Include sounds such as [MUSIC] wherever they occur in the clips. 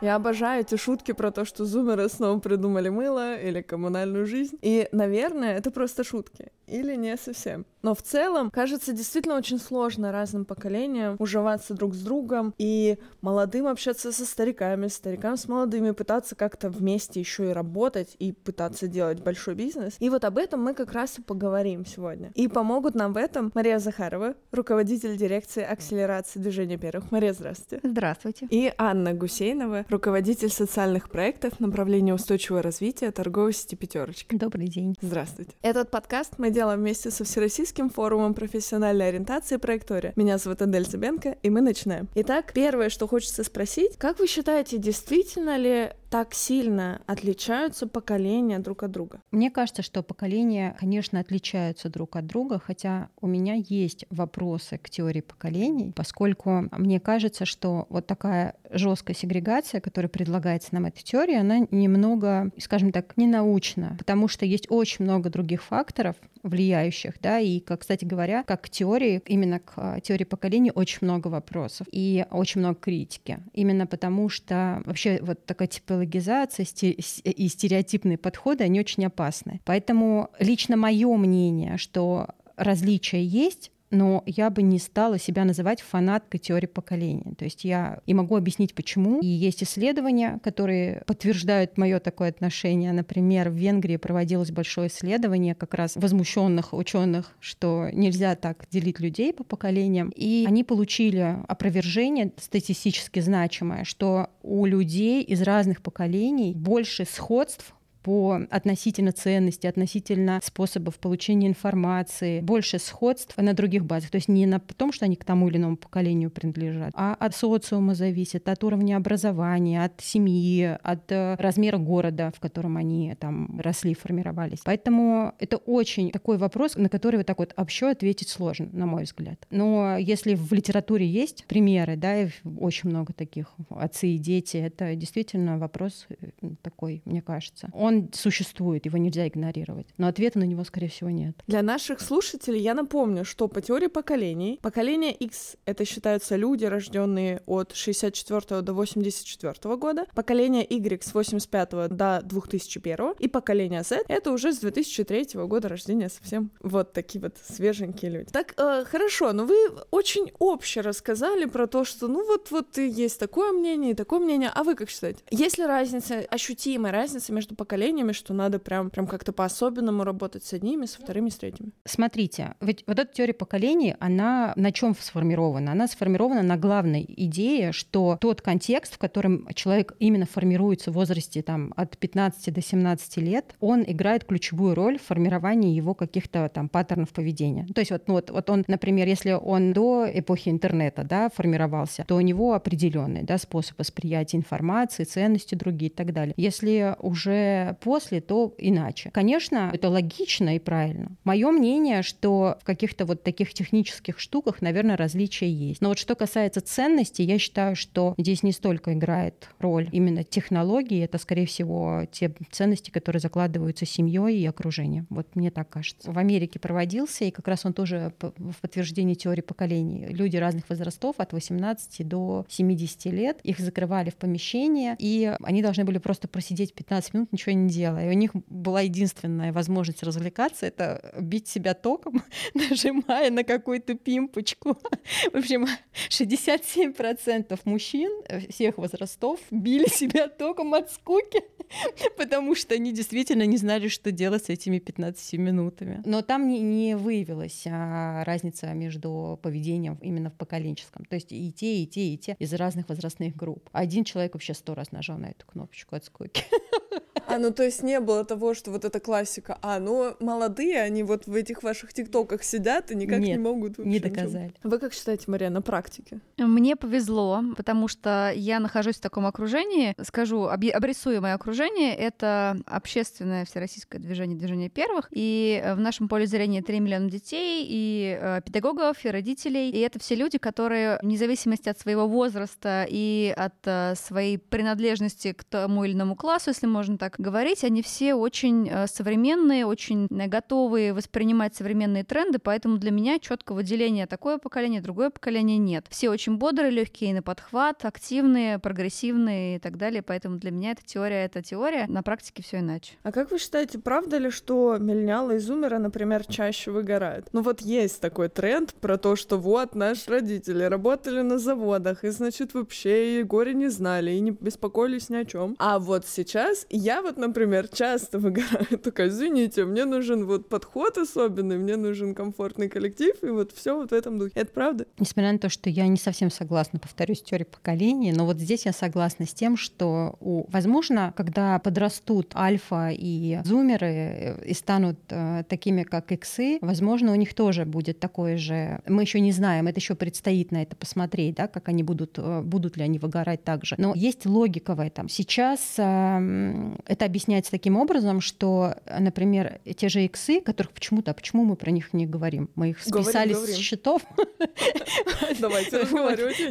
Я обожаю эти шутки про то, что зумеры снова придумали мыло или коммунальную жизнь. И, наверное, это просто шутки. Или не совсем. Но в целом, кажется, действительно очень сложно разным поколениям уживаться друг с другом и молодым общаться со стариками, старикам с молодыми, пытаться как-то вместе еще и работать и пытаться делать большой бизнес. И вот об этом мы как раз и поговорим сегодня. И помогут нам в этом Мария Захарова, руководитель дирекции акселерации движения первых. Мария, здравствуйте. Здравствуйте. И Анна Гусейнова, руководитель социальных проектов направления устойчивого развития торговой сети «Пятерочка». Добрый день. Здравствуйте. Этот подкаст мы делаем вместе со Всероссийским форумом профессиональной ориентации «Проектория». Меня зовут Адель Зубенко, и мы начинаем. Итак, первое, что хочется спросить, как вы считаете, действительно ли так сильно отличаются поколения друг от друга? Мне кажется, что поколения, конечно, отличаются друг от друга, хотя у меня есть вопросы к теории поколений, поскольку мне кажется, что вот такая жесткая сегрегация, которая предлагается нам этой теорией, она немного, скажем так, ненаучна, потому что есть очень много других факторов, влияющих, да, и, как, кстати говоря, как к теории, именно к а, теории поколений очень много вопросов и очень много критики. Именно потому что вообще вот такая типологизация и стереотипные подходы, они очень опасны. Поэтому лично мое мнение, что различия есть, но я бы не стала себя называть фанаткой теории поколения. То есть я и могу объяснить, почему. И есть исследования, которые подтверждают мое такое отношение. Например, в Венгрии проводилось большое исследование как раз возмущенных ученых, что нельзя так делить людей по поколениям. И они получили опровержение статистически значимое, что у людей из разных поколений больше сходств по относительно ценности, относительно способов получения информации, больше сходств на других базах. То есть не на том, что они к тому или иному поколению принадлежат, а от социума зависит, от уровня образования, от семьи, от э, размера города, в котором они там росли, формировались. Поэтому это очень такой вопрос, на который вот так вот общо ответить сложно, на мой взгляд. Но если в литературе есть примеры, да, очень много таких отцы и дети, это действительно вопрос э, такой, мне кажется. Он он существует, его нельзя игнорировать. Но ответа на него, скорее всего, нет. Для наших слушателей я напомню, что по теории поколений, поколение X — это считаются люди, рожденные от 64 до 84 года, поколение Y с 85 до 2001, и поколение Z — это уже с 2003 года рождения совсем вот такие вот свеженькие люди. Так, э, хорошо, но вы очень обще рассказали про то, что ну вот, вот есть такое мнение и такое мнение, а вы как считаете? Есть ли разница, ощутимая разница между поколениями поколениями, что надо прям, прям как-то по-особенному работать с одними, со вторыми, с третьими. Смотрите, ведь вот эта теория поколений, она на чем сформирована? Она сформирована на главной идее, что тот контекст, в котором человек именно формируется в возрасте там, от 15 до 17 лет, он играет ключевую роль в формировании его каких-то там паттернов поведения. То есть вот, ну, вот, вот он, например, если он до эпохи интернета да, формировался, то у него определенный да, способ восприятия информации, ценности другие и так далее. Если уже после, то иначе. Конечно, это логично и правильно. Мое мнение, что в каких-то вот таких технических штуках, наверное, различия есть. Но вот что касается ценностей, я считаю, что здесь не столько играет роль именно технологии, это, скорее всего, те ценности, которые закладываются семьей и окружением. Вот мне так кажется. В Америке проводился, и как раз он тоже в подтверждении теории поколений. Люди разных возрастов, от 18 до 70 лет, их закрывали в помещение, и они должны были просто просидеть 15 минут, ничего не делая. И у них была единственная возможность развлекаться — это бить себя током, [LAUGHS] нажимая на какую-то пимпочку. В общем, 67% мужчин всех возрастов били [LAUGHS] себя током от скуки, [LAUGHS] потому что они действительно не знали, что делать с этими 15 минутами. Но там не, не выявилась а, разница между поведением именно в поколенческом. То есть и те, и те, и те из разных возрастных групп. Один человек вообще сто раз нажал на эту кнопочку от скуки. А, ну то есть не было того, что вот эта классика, а, ну молодые, они вот в этих ваших тиктоках сидят и никак Нет, не могут не доказали. Ничего. Вы как считаете, Мария, на практике? Мне повезло, потому что я нахожусь в таком окружении, скажу, обрисую мое окружение, это общественное всероссийское движение, движение первых, и в нашем поле зрения 3 миллиона детей, и э, педагогов, и родителей, и это все люди, которые вне зависимости от своего возраста и от э, своей принадлежности к тому или иному классу, если можно так говорить, говорить, они все очень э, современные, очень готовые воспринимать современные тренды, поэтому для меня четкого выделения такое поколение, другое поколение нет. Все очень бодрые, легкие на подхват, активные, прогрессивные и так далее, поэтому для меня эта теория — это теория, на практике все иначе. А как вы считаете, правда ли, что миллениалы и зумеры, например, чаще выгорают? Ну вот есть такой тренд про то, что вот наши родители работали на заводах, и, значит, вообще и горе не знали, и не беспокоились ни о чем. А вот сейчас я вот, например, часто выгораю, такая, извините, мне нужен вот подход особенный, мне нужен комфортный коллектив, и вот все вот в этом духе. Это правда? Несмотря на то, что я не совсем согласна, повторюсь, с теорией поколений, но вот здесь я согласна с тем, что, у, возможно, когда подрастут альфа и зумеры э, и станут э, такими, как иксы, возможно, у них тоже будет такое же. Мы еще не знаем, это еще предстоит на это посмотреть, да, как они будут, э, будут ли они выгорать так же. Но есть логика в этом. Сейчас э, это объясняется таким образом, что, например, те же иксы, которых почему-то, а почему мы про них не говорим? Мы их списали говорим, с счетов. [LAUGHS] Давайте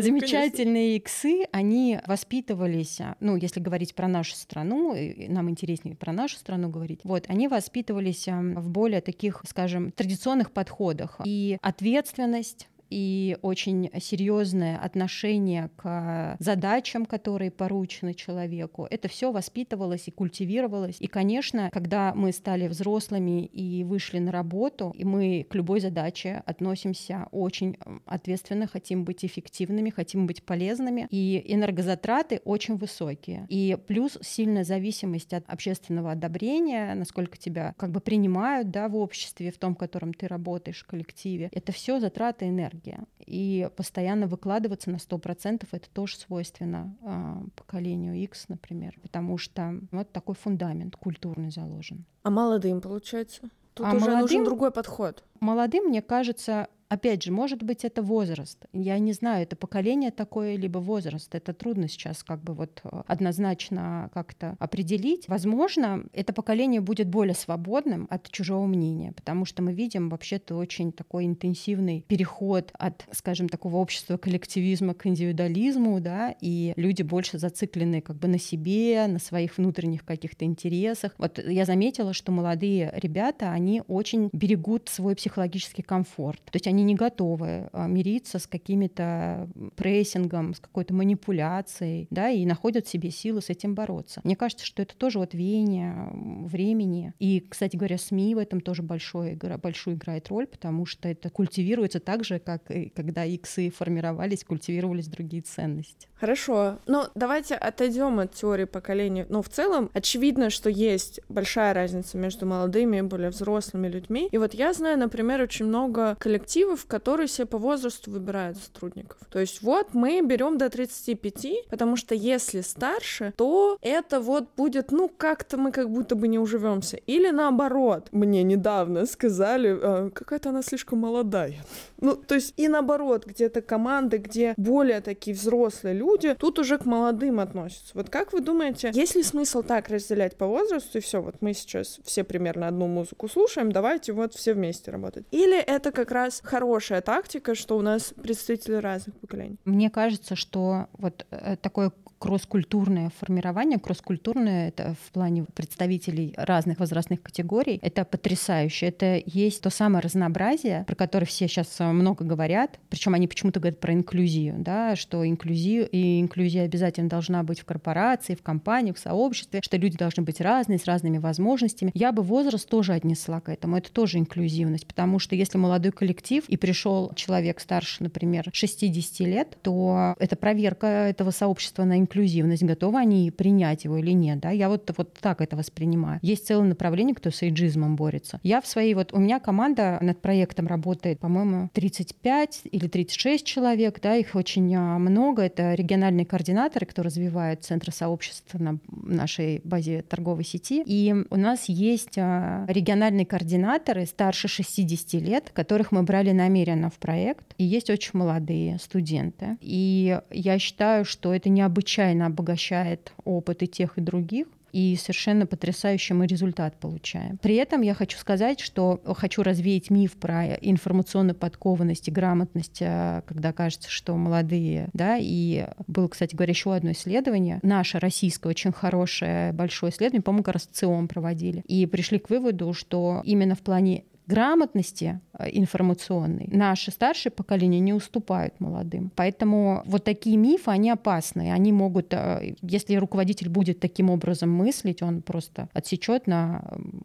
Замечательные иксы, они воспитывались, ну, если говорить про нашу страну, нам интереснее про нашу страну говорить, вот, они воспитывались в более таких, скажем, традиционных подходах. И ответственность, и очень серьезное отношение к задачам, которые поручены человеку. Это все воспитывалось и культивировалось. И, конечно, когда мы стали взрослыми и вышли на работу, и мы к любой задаче относимся очень ответственно, хотим быть эффективными, хотим быть полезными, и энергозатраты очень высокие. И плюс сильная зависимость от общественного одобрения, насколько тебя как бы принимают да, в обществе, в том, в котором ты работаешь, в коллективе. Это все затраты энергии энергия. И постоянно выкладываться на 100% это тоже свойственно э, поколению X, например, потому что вот такой фундамент культурный заложен. А молодым, получается? Тут а уже молодым, нужен другой подход. Молодым, мне кажется, Опять же, может быть, это возраст. Я не знаю, это поколение такое, либо возраст. Это трудно сейчас как бы вот э, однозначно как-то определить. Возможно, это поколение будет более свободным от чужого мнения, потому что мы видим вообще-то очень такой интенсивный переход от, скажем, такого общества коллективизма к индивидуализму, да, и люди больше зациклены как бы на себе, на своих внутренних каких-то интересах. Вот я заметила, что молодые ребята, они очень берегут свой психологический комфорт. То есть они они не готовы а, мириться с какими-то прессингом, с какой-то манипуляцией, да, и находят в себе силы с этим бороться. Мне кажется, что это тоже вот веяние времени. И, кстати говоря, СМИ в этом тоже большой, большую играет роль, потому что это культивируется так же, как и когда иксы формировались, культивировались другие ценности. Хорошо. Ну, давайте отойдем от теории поколений. Но в целом очевидно, что есть большая разница между молодыми и более взрослыми людьми. И вот я знаю, например, очень много коллективов, которые себе по возрасту выбирают сотрудников. То есть вот мы берем до 35, потому что если старше, то это вот будет, ну, как-то мы как будто бы не уживемся. Или наоборот. Мне недавно сказали, а, какая-то она слишком молодая. Ну, то есть и наоборот, где-то команды, где более такие взрослые люди тут уже к молодым относятся. Вот как вы думаете, есть ли смысл так разделять по возрасту, и все, вот мы сейчас все примерно одну музыку слушаем, давайте вот все вместе работать? Или это как раз хорошая тактика, что у нас представители разных поколений? Мне кажется, что вот э, такое кросс-культурное формирование, кросс-культурное это в плане представителей разных возрастных категорий, это потрясающе. Это есть то самое разнообразие, про которое все сейчас э, много говорят, причем они почему-то говорят про инклюзию, да, что инклюзия, и инклюзия обязательно должна быть в корпорации, в компании, в сообществе, что люди должны быть разные, с разными возможностями. Я бы возраст тоже отнесла к этому. Это тоже инклюзивность, потому что если молодой коллектив и пришел человек старше, например, 60 лет, то это проверка этого сообщества на инклюзивность, готовы они принять его или нет. Да? Я вот, вот так это воспринимаю. Есть целое направление, кто с эйджизмом борется. Я в своей, вот у меня команда над проектом работает, по-моему, 35 или 36 человек, да, их очень а, много. Это региональные координаторы, кто развивает центры сообщества на нашей базе торговой сети. И у нас есть а, региональные координаторы старше 60 лет, которых мы брали намеренно в проект. И есть очень молодые студенты. И я считаю, что это необычайно обогащает опыт и тех, и других. и совершенно потрясающий мы результат получаем. При этом я хочу сказать, что хочу развеять миф про информационную подкованность и грамотность, э, когда кажется, что молодые, да, и было, кстати говоря, еще одно исследование, наше российское, очень хорошее, большое исследование, по-моему, как раз ЦИОМ проводили, и пришли к выводу, что именно в плане грамотности э, информационной наши старшее поколение не уступают молодым. Поэтому вот такие мифы, они опасны. Они могут, э, если руководитель будет таким образом мыслить, он просто отсечет на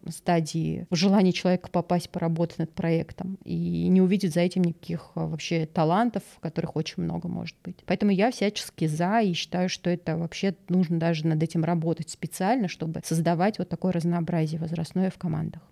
стадии желания человека попасть поработать над проектом и не увидит за этим никаких э, вообще талантов, которых очень много может быть. Поэтому я всячески за и считаю, что это вообще нужно даже над этим работать специально, чтобы создавать вот такое разнообразие возрастное в командах.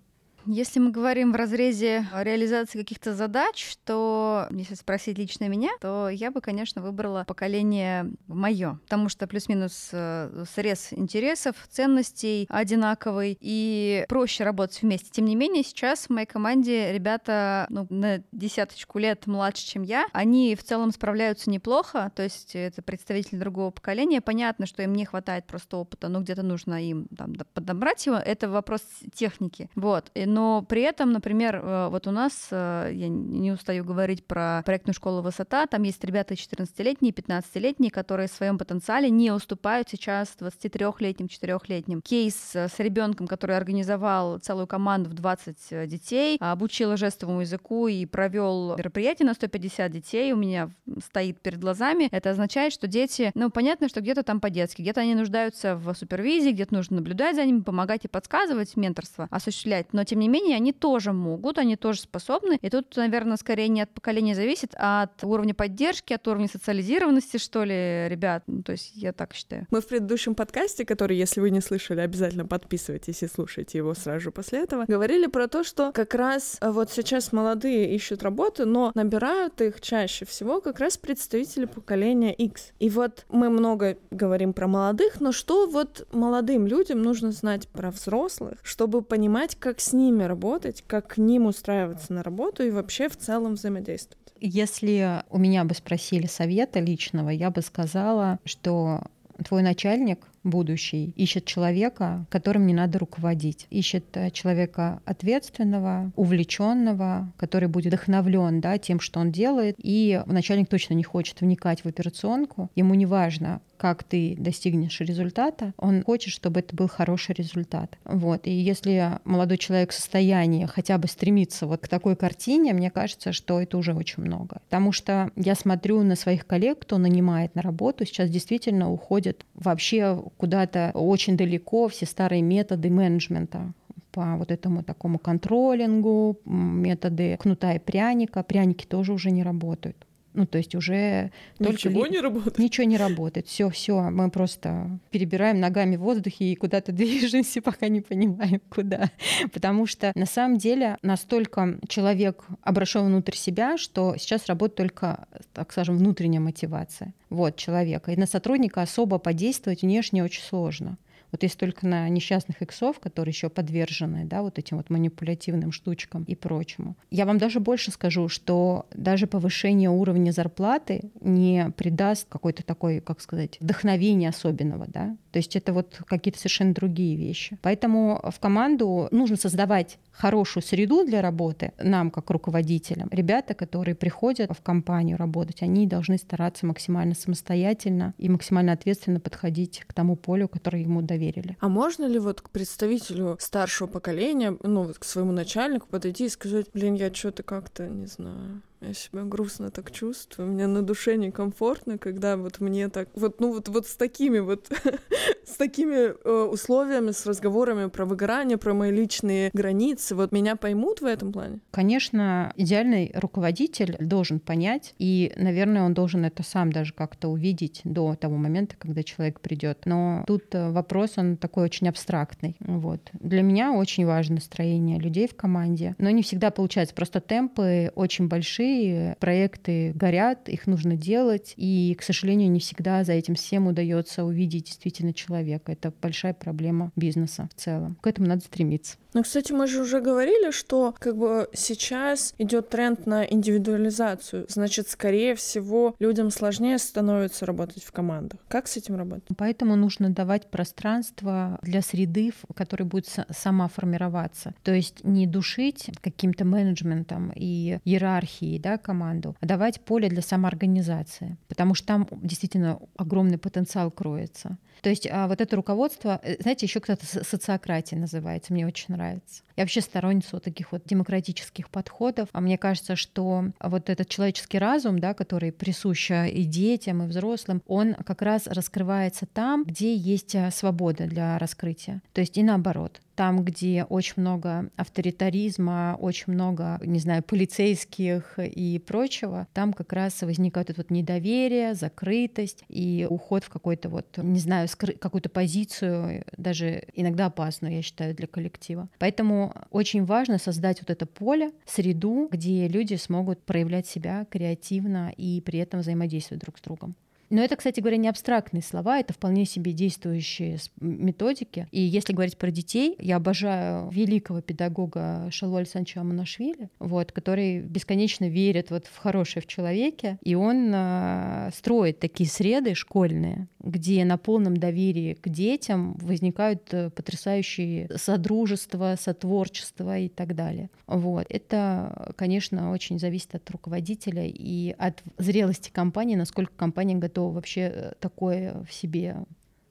Если мы говорим в разрезе реализации каких-то задач, то, если спросить лично меня, то я бы, конечно, выбрала поколение мое, потому что плюс-минус э, срез интересов, ценностей одинаковый и проще работать вместе. Тем не менее, сейчас в моей команде ребята ну, на десяточку лет младше, чем я. Они в целом справляются неплохо, то есть это представители другого поколения. Понятно, что им не хватает просто опыта, но где-то нужно им там, подобрать его. Это вопрос техники. Вот но при этом, например, э, вот у нас, э, я не устаю говорить про проектную школу «Высота», там есть ребята 14-летние, 15-летние, которые в своем потенциале не уступают сейчас 23-летним, 4-летним. Кейс э, с ребенком, который организовал целую команду в 20 детей, обучил жестовому языку и провел мероприятие на 150 детей, у меня стоит перед глазами. Это означает, что дети, ну, понятно, что где-то там по-детски, где-то они нуждаются в супервизии, где-то нужно наблюдать за ними, помогать и подсказывать, менторство осуществлять, но тем не менее, они тоже могут, они тоже способны. И тут, наверное, скорее не от поколения зависит, а от уровня поддержки, от уровня социализированности, что ли, ребят. Ну, то есть я так считаю. Мы в предыдущем подкасте, который, если вы не слышали, обязательно подписывайтесь и слушайте его сразу после этого, говорили про то, что как раз э, вот сейчас молодые ищут работу, но набирают их чаще всего как раз представители поколения X. И вот мы много говорим про молодых, но что вот молодым людям нужно знать про взрослых, чтобы понимать, как с ними ними работать, как к ним устраиваться на работу и вообще в целом взаимодействовать? Если у меня бы спросили совета личного, я бы сказала, что твой начальник будущий ищет человека, которым не надо руководить. Ищет э, человека ответственного, увлеченного, который будет вдохновлен да, тем, что он делает. И начальник точно не хочет вникать в операционку. Ему не важно, как ты достигнешь результата, он хочет, чтобы это был хороший результат. Вот. И если молодой человек в состоянии хотя бы стремиться вот к такой картине, мне кажется, что это уже очень много. Потому что я смотрю на своих коллег, кто нанимает на работу, сейчас действительно уходят вообще куда-то очень далеко все старые методы менеджмента по вот этому такому контролингу, методы кнута и пряника. Пряники тоже уже не работают. Ну, то есть уже ничего только... не работает. Ничего не работает. Все, все, мы просто перебираем ногами в воздухе и куда-то [LAUGHS] движемся, пока не понимаем, куда. Потому что на самом деле настолько человек обращен внутрь себя, что сейчас работает только, так скажем, внутренняя мотивация вот, человека. И на сотрудника особо подействовать внешне очень сложно. Вот если только на несчастных иксов, которые еще подвержены да, вот этим вот манипулятивным штучкам и прочему. Я вам даже больше скажу, что даже повышение уровня зарплаты не придаст какой-то такой, как сказать, вдохновения особенного. Да? То есть это вот какие-то совершенно другие вещи. Поэтому в команду нужно создавать хорошую среду для работы нам, как руководителям. Ребята, которые приходят в компанию работать, они должны стараться максимально самостоятельно и максимально ответственно подходить к тому полю, которое ему доверили. А можно ли вот к представителю старшего поколения, ну вот к своему начальнику подойти и сказать, блин, я что-то как-то, не знаю, я себя грустно так чувствую, мне на душе некомфортно, когда вот мне так, вот, ну вот, вот с такими вот, [LAUGHS] с такими э, условиями, с разговорами про выгорание, про мои личные границы, вот меня поймут в этом плане? Конечно, идеальный руководитель должен понять, и, наверное, он должен это сам даже как-то увидеть до того момента, когда человек придет. Но тут э, вопрос, он такой очень абстрактный. Вот. Для меня очень важно настроение людей в команде, но не всегда получается. Просто темпы очень большие, большие, проекты горят, их нужно делать, и, к сожалению, не всегда за этим всем удается увидеть действительно человека. Это большая проблема бизнеса в целом. К этому надо стремиться. Ну, кстати, мы же уже говорили, что как бы сейчас идет тренд на индивидуализацию. Значит, скорее всего, людям сложнее становится работать в командах. Как с этим работать? Поэтому нужно давать пространство для среды, в которой будет сама формироваться. То есть не душить каким-то менеджментом и иерархией да, команду, а давать поле для самоорганизации, потому что там действительно огромный потенциал кроется. То есть а вот это руководство, э, знаете, еще кто-то социократия называется, мне очень нравится. Я вообще сторонница вот таких вот демократических подходов. А мне кажется, что вот этот человеческий разум, да, который присущ и детям, и взрослым, он как раз раскрывается там, где есть а, свобода для раскрытия. То есть и наоборот там, где очень много авторитаризма, очень много, не знаю, полицейских и прочего, там как раз возникает это вот недоверие, закрытость и уход в какой-то вот, не знаю, какую-то позицию, даже иногда опасную, я считаю, для коллектива. Поэтому очень важно создать вот это поле, среду, где люди смогут проявлять себя креативно и при этом взаимодействовать друг с другом. Но это, кстати говоря, не абстрактные слова, это вполне себе действующие методики. И если говорить про детей, я обожаю великого педагога Шалу Александровича Аманашвили, вот, который бесконечно верит вот в хорошее в человеке, и он э, строит такие среды школьные, где на полном доверии к детям возникают э, потрясающие содружества, сотворчества и так далее. Вот. Это, конечно, очень зависит от руководителя и от зрелости компании, насколько компания готова вообще э, такое в себе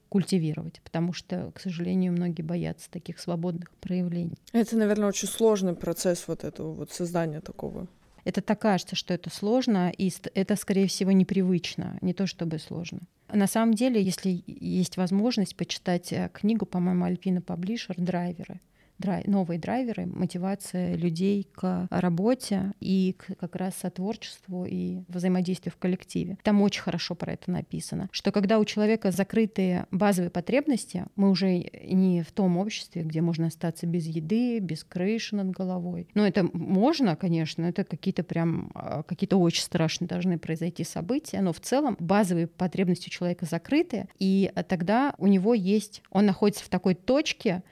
культивировать, потому что, к сожалению, многие боятся таких свободных проявлений. Это, наверное, очень сложный процесс вот этого вот создания такого. Это так кажется, что это сложно, и это, скорее всего, непривычно, не то чтобы сложно. На самом деле, если есть возможность почитать э, книгу, по-моему, Альпина Паблишер «Драйверы», драй, новые драйверы, мотивация людей к работе и к как раз сотворчеству и взаимодействию в коллективе. Там очень хорошо про это написано, что когда у человека закрытые базовые потребности, мы уже не в том обществе, где можно остаться без еды, без крыши над головой. Но это можно, конечно, это какие-то прям а, какие-то очень страшные должны произойти события, но в целом базовые потребности у человека закрыты, и тогда у него есть, он находится в такой точке,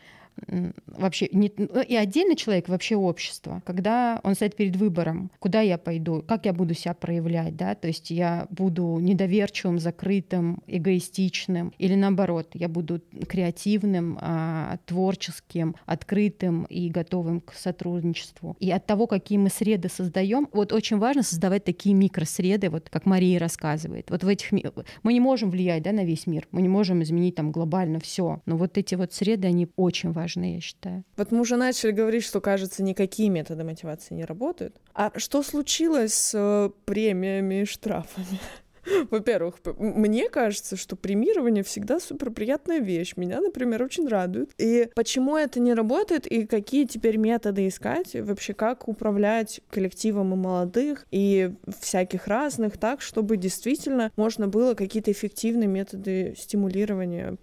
вообще не, ну, и отдельный человек, вообще общество, когда он стоит перед выбором, куда я пойду, как я буду себя проявлять, да, то есть я буду недоверчивым, закрытым, эгоистичным, или наоборот, я буду креативным, а, творческим, открытым и готовым к сотрудничеству. И от того, какие мы среды создаем, вот очень важно создавать такие микросреды, вот как Мария рассказывает. Вот в этих мы не можем влиять, да, на весь мир, мы не можем изменить там глобально все, но вот эти вот среды, они очень важны важны, я считаю. Вот мы уже начали говорить, что, кажется, никакие методы мотивации не работают. А что случилось с э, премиями и штрафами? [LAUGHS] Во-первых, мне кажется, что премирование всегда супер приятная вещь. Меня, например, очень радует. И почему это не работает, и какие теперь методы искать, вообще как управлять коллективом и молодых, и всяких разных, так, чтобы действительно можно было какие-то эффективные методы стимулирования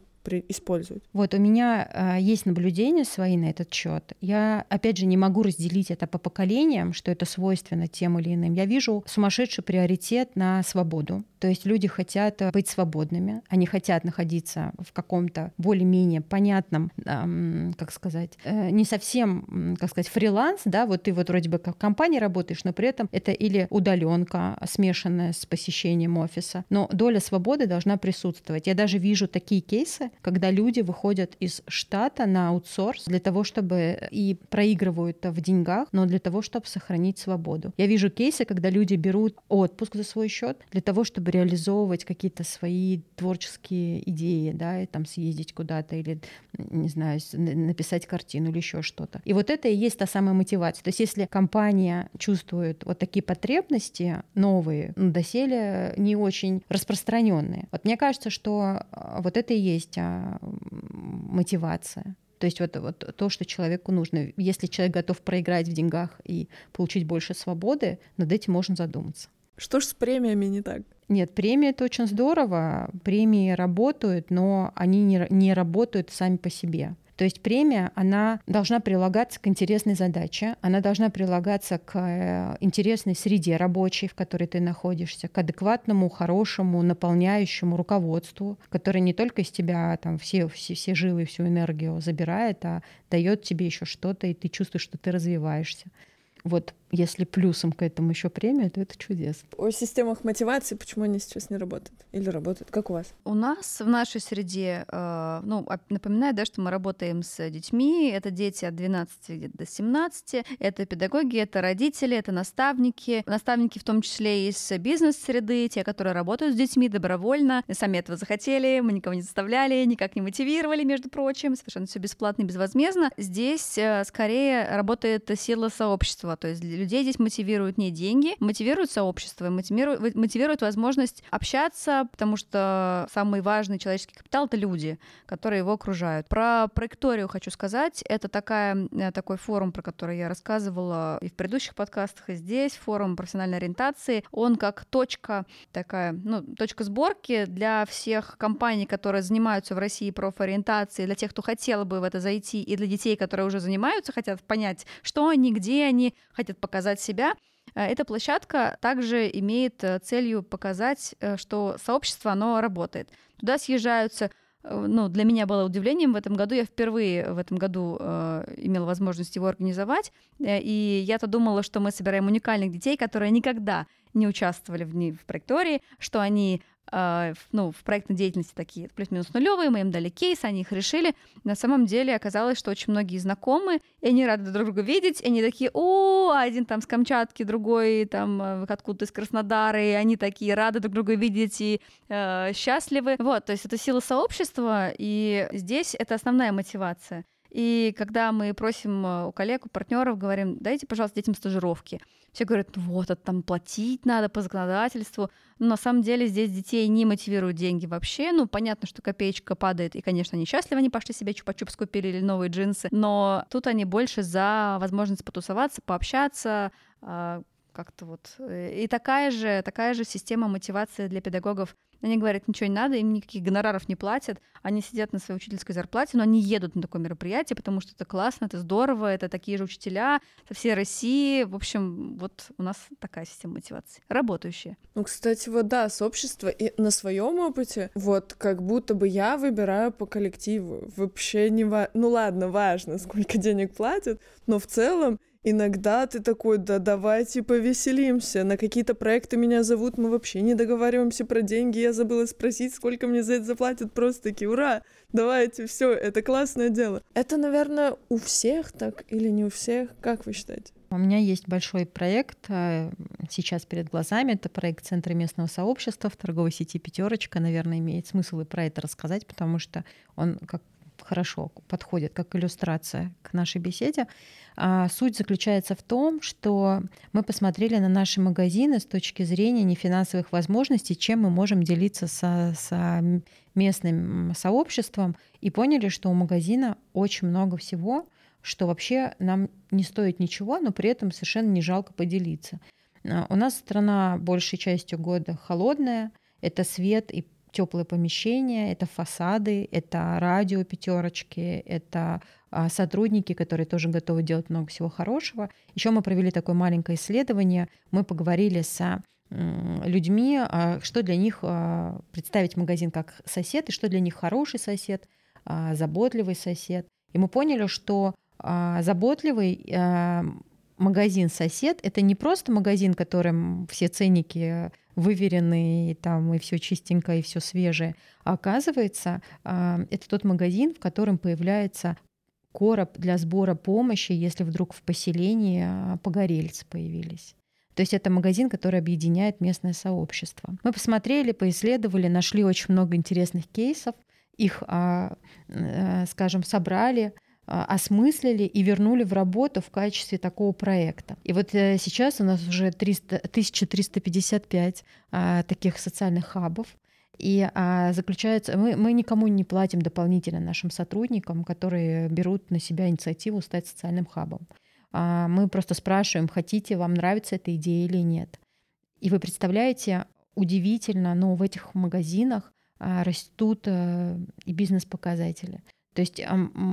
использовать. Вот у меня э, есть наблюдения свои на этот счет. Я, опять же, не могу разделить это по поколениям, что это свойственно тем или иным. Я вижу сумасшедший приоритет на свободу. То есть люди хотят э, быть свободными, они хотят находиться в каком-то более-менее понятном, эм, как сказать, э, не совсем, как сказать, фриланс, да, вот ты вот вроде бы как в компании работаешь, но при этом это или удаленка, смешанная с посещением офиса, но доля свободы должна присутствовать. Я даже вижу такие кейсы, когда люди выходят из штата на аутсорс для того, чтобы и проигрывают в деньгах, но для того, чтобы сохранить свободу. Я вижу кейсы, когда люди берут отпуск за свой счет для того, чтобы реализовывать какие-то свои творческие идеи, да, и там съездить куда-то или, не знаю, написать картину или еще что-то. И вот это и есть та самая мотивация. То есть если компания чувствует вот такие потребности новые, ну, доселе не очень распространенные. Вот мне кажется, что а, вот это и есть мотивация. То есть вот, вот то, что человеку нужно. Если человек готов проиграть в деньгах и получить больше свободы, над этим можно задуматься. Что ж с премиями не так? Нет, премии это очень здорово. Премии работают, но они не, не работают сами по себе. То есть премия, она должна прилагаться к интересной задаче, она должна прилагаться к э, интересной среде рабочей, в которой ты находишься, к адекватному, хорошему, наполняющему руководству, которое не только из тебя там все, все, все жилы, всю энергию забирает, а дает тебе еще что-то, и ты чувствуешь, что ты развиваешься. Вот если плюсом к этому еще премия, то это чудесно. О системах мотивации, почему они сейчас не работают? Или работают? Как у вас? У нас в нашей среде, э, ну, напоминаю, да, что мы работаем с детьми. Это дети от 12 до 17. Это педагоги, это родители, это наставники. Наставники в том числе из бизнес-среды, те, которые работают с детьми добровольно. И сами этого захотели, мы никого не заставляли, никак не мотивировали, между прочим. Совершенно все бесплатно и безвозмездно. Здесь э, скорее работает сила сообщества. То есть людей здесь мотивируют не деньги, мотивирует сообщество, мотивирует, мотивирует возможность общаться, потому что самый важный человеческий капитал — это люди, которые его окружают. Про проекторию хочу сказать. Это такая, э, такой форум, про который я рассказывала и в предыдущих подкастах, и здесь, форум профессиональной ориентации. Он как точка такая, ну, точка сборки для всех компаний, которые занимаются в России профориентацией, для тех, кто хотел бы в это зайти, и для детей, которые уже занимаются, хотят понять, что они, где они, хотят показать себя. Э, эта площадка также имеет э, целью показать, э, что сообщество, оно работает. Туда съезжаются ну, для меня было удивлением в этом году. Я впервые в этом году э, имела возможность его организовать. И я-то думала, что мы собираем уникальных детей, которые никогда не участвовали в, в проектории, что они а, ну, в проектной деятельности такие плюс-минус нулевые, мы им дали кейс, они их решили. На самом деле оказалось, что очень многие знакомы, и они рады друг друга видеть, и они такие, о, один там с Камчатки, другой там э, откуда-то из Краснодара, и они такие рады друг друга видеть и э, счастливы. Вот, то есть это сила сообщества, и здесь это основная мотивация. И когда мы просим э, у коллег, у партнеров, говорим, дайте, пожалуйста, детям стажировки. Все говорят, ну вот, это там платить надо по законодательству. Но на самом деле здесь детей не мотивируют деньги вообще. Ну, понятно, что копеечка падает, и, конечно, они счастливы, они пошли себе чупа-чупс купили или новые джинсы. Но тут они больше за возможность потусоваться, пообщаться, а, как-то вот. Э, и такая же, такая же система мотивации для педагогов. Они говорят, ничего не надо, им никаких гонораров не платят, они сидят на своей учительской зарплате, но они едут на такое мероприятие, потому что это классно, это здорово, это такие же учителя со всей России. В общем, вот у нас такая система мотивации, работающая. Ну, кстати, вот да, сообщество и на своем опыте, вот как будто бы я выбираю по коллективу. Вообще не важно, ну ладно, важно, сколько [LAUGHS] денег платят, но в целом Иногда ты такой, да давайте повеселимся. На какие-то проекты меня зовут, мы вообще не договариваемся про деньги. Я забыла спросить, сколько мне за это заплатят. Просто таки, ура, давайте, все, это классное дело. Это, наверное, у всех так или не у всех? Как вы считаете? У меня есть большой проект э, сейчас перед глазами. Это проект Центра местного сообщества в торговой сети «Пятерочка». Наверное, имеет смысл и про это рассказать, потому что он как хорошо подходит как иллюстрация к нашей беседе. А суть заключается в том, что мы посмотрели на наши магазины с точки зрения нефинансовых возможностей, чем мы можем делиться со, со местным сообществом, и поняли, что у магазина очень много всего, что вообще нам не стоит ничего, но при этом совершенно не жалко поделиться. А, у нас страна большей частью года холодная, это свет и теплые помещения, это фасады, это радио пятерочки, это а, сотрудники, которые тоже готовы делать много всего хорошего. Еще мы провели такое маленькое исследование, мы поговорили с людьми, а, что для них а, представить магазин как сосед, и что для них хороший сосед, заботливый сосед. И мы поняли, что заботливый магазин сосед это не просто магазин, которым все ценники выверенный, там и все чистенько, и все свежее. А оказывается, а, это тот магазин, в котором появляется короб для сбора помощи, если вдруг в поселении а, погорельцы появились. То есть это магазин, который объединяет местное сообщество. Мы посмотрели, поисследовали, нашли очень много интересных кейсов, их, а, э, скажем, собрали, осмыслили и вернули в работу в качестве такого проекта. И вот э, сейчас у нас уже 300, 1355 а, таких социальных хабов. И а, заключается, мы, мы никому не платим дополнительно нашим сотрудникам, которые берут на себя инициативу стать социальным хабом. А, мы просто спрашиваем, хотите, вам нравится эта идея или нет. И вы представляете, удивительно, но в этих магазинах а, растут а, и бизнес-показатели. То есть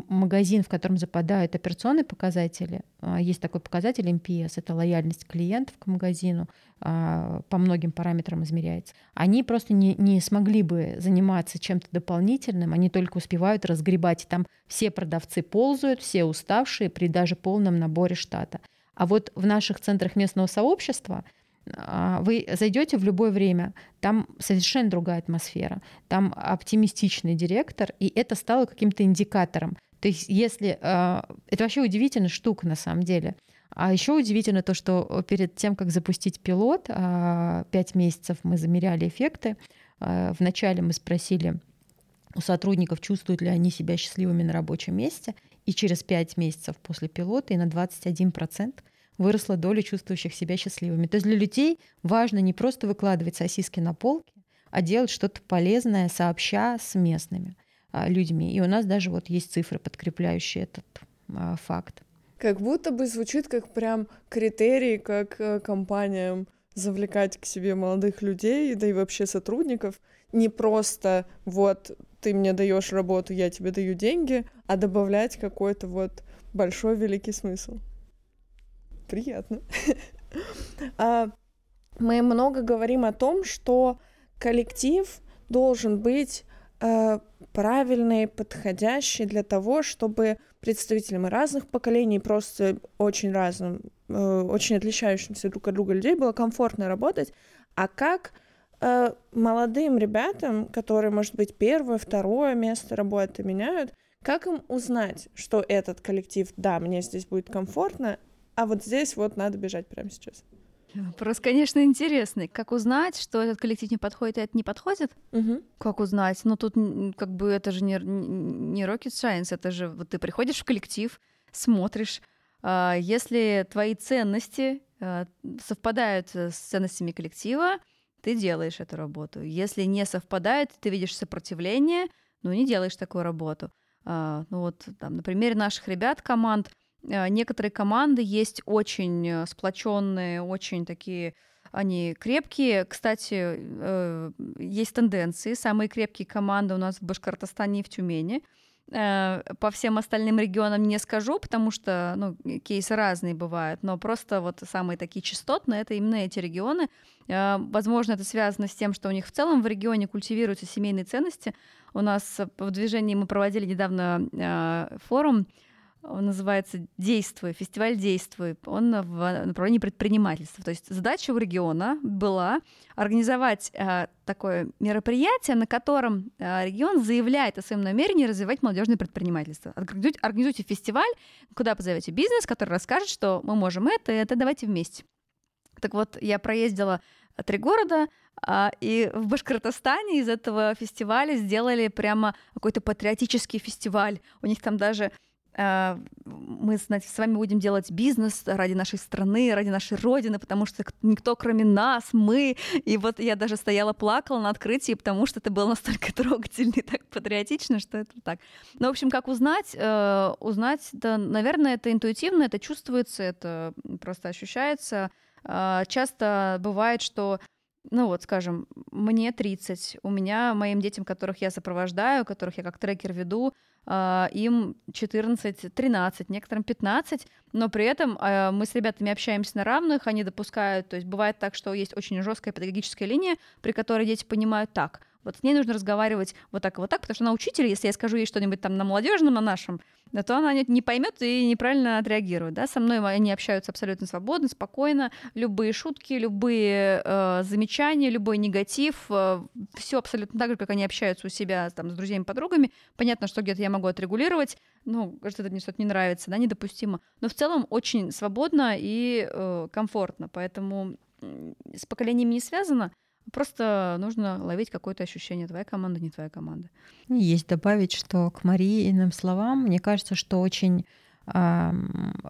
магазин, в котором западают операционные показатели, а, есть такой показатель MPS, это лояльность клиентов к магазину, а, по многим параметрам измеряется. Они просто не, не смогли бы заниматься чем-то дополнительным, они только успевают разгребать. И там все продавцы ползают, все уставшие при даже полном наборе штата. А вот в наших центрах местного сообщества а, вы зайдете в любое время, там совершенно другая атмосфера, там оптимистичный директор, и это стало каким-то индикатором. То есть если... А, это вообще удивительная штука на самом деле. А еще удивительно то, что перед тем, как запустить пилот, а, пять месяцев мы замеряли эффекты. Вначале мы спросили у сотрудников, чувствуют ли они себя счастливыми на рабочем месте, и через пять месяцев после пилота и на 21% выросла доля чувствующих себя счастливыми. То есть для людей важно не просто выкладывать сосиски на полке, а делать что-то полезное, сообща с местными а, людьми. И у нас даже вот есть цифры, подкрепляющие этот а, факт. Как будто бы звучит как прям критерий, как э, компаниям завлекать к себе молодых людей, да и вообще сотрудников. Не просто вот ты мне даешь работу, я тебе даю деньги, а добавлять какой-то вот большой великий смысл приятно. [LAUGHS] А, мы много говорим о том, что коллектив должен быть э, правильный, подходящий для того, чтобы представителям разных поколений, просто очень разным, э, очень отличающимся друг от друга людей было комфортно работать. А как э, молодым ребятам, которые, может быть, первое, второе место работы меняют, как им узнать, что этот коллектив, да, мне здесь будет комфортно, а вот здесь вот надо бежать прямо сейчас. Вопрос, конечно, интересный. Как узнать, что этот коллектив не подходит, и это не подходит? Угу. Как узнать? Ну, тут как бы это же не, не rocket science, это же вот ты приходишь в коллектив, смотришь, а, если твои ценности а, совпадают с ценностями коллектива, ты делаешь эту работу. Если не совпадает, ты видишь сопротивление, ну, не делаешь такую работу. А, ну, вот там, на примере наших ребят, команд — Э, некоторые команды есть очень э, сплоченные, очень такие они крепкие. Кстати, э, есть тенденции. Самые крепкие команды у нас в Башкортостане и в Тюмени. По всем остальным регионам не скажу, потому что ну, кейсы разные бывают, но просто вот самые такие частотные это именно эти регионы. Возможно, это связано с тем, что у них в целом в регионе культивируются семейные ценности. У нас в движении мы проводили недавно форум он называется «Действуй», фестиваль «Действуй». Он в направлении предпринимательства. То есть задача у региона была организовать э, такое мероприятие, на котором э, регион заявляет о своем намерении развивать молодежное предпринимательство. Организуйте, организуйте фестиваль, куда позовете бизнес, который расскажет, что мы можем это и это, давайте вместе. Так вот, я проездила три города, а, и в Башкортостане из этого фестиваля сделали прямо какой-то патриотический фестиваль. У них там даже мы знаете, с вами будем делать бизнес ради нашей страны, ради нашей родины, потому что никто, кроме нас, мы. И вот я даже стояла, плакала на открытии, потому что это было настолько [LAUGHS] трогательно и так патриотично, что это так. Ну, в общем, как узнать? Э, узнать, да, наверное, это интуитивно, это чувствуется, это просто ощущается. Э, часто бывает, что ну вот, скажем, мне 30, у меня, моим детям, которых я сопровождаю, которых я как трекер веду, а, им 14-13, некоторым 15, но при этом а, мы с ребятами общаемся на равных, они допускают, то есть бывает так, что есть очень жесткая педагогическая линия, при которой дети понимают так, вот с ней нужно разговаривать вот так и вот так, потому что она учитель, если я скажу ей что-нибудь там на молодежном, на нашем, то она не поймет и неправильно отреагирует. Да? Со мной они общаются абсолютно свободно, спокойно. Любые шутки, любые э, замечания, любой негатив, э, все абсолютно так же, как они общаются у себя там, с друзьями, подругами. Понятно, что где-то я могу отрегулировать, ну, что-то мне что-то не нравится, да, недопустимо. Но в целом очень свободно и э, комфортно, поэтому с поколениями не связано. Просто нужно ловить какое-то ощущение, твоя команда, не твоя команда. Есть добавить, что к Марииным словам, мне кажется, что очень э,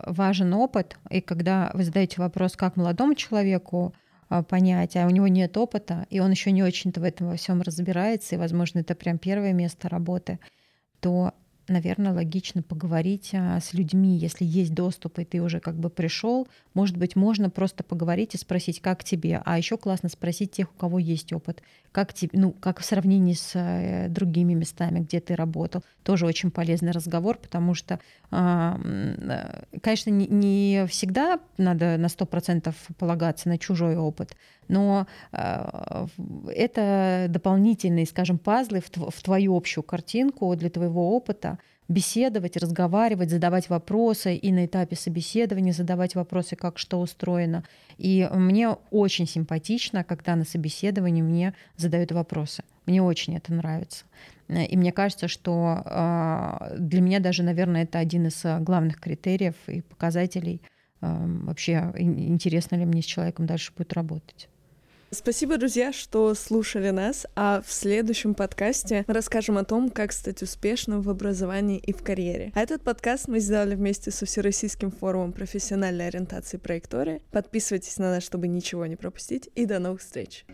важен опыт, и когда вы задаете вопрос, как молодому человеку э, понять, а у него нет опыта, и он еще не очень-то в этом во всем разбирается, и, возможно, это прям первое место работы, то наверное, логично поговорить а, с людьми, если есть доступ, и ты уже как бы пришел. Может быть, можно просто поговорить и спросить, как тебе. А еще классно спросить тех, у кого есть опыт, как тебе, ну, как в сравнении с э, другими местами, где ты работал. Тоже очень полезный разговор, потому что, э, конечно, не, всегда надо на сто процентов полагаться на чужой опыт, но э, это дополнительные, скажем, пазлы в твою общую картинку для твоего опыта, беседовать, разговаривать, задавать вопросы и на этапе собеседования задавать вопросы, как что устроено. И мне очень симпатично, когда на собеседовании мне задают вопросы. Мне очень это нравится. И мне кажется, что э, для меня даже, наверное, это один из главных критериев и показателей э, вообще интересно ли мне с человеком дальше будет работать. Спасибо, друзья, что слушали нас, а в следующем подкасте мы расскажем о том, как стать успешным в образовании и в карьере. А этот подкаст мы сделали вместе со Всероссийским форумом профессиональной ориентации проектории. Подписывайтесь на нас, чтобы ничего не пропустить, и до новых встреч!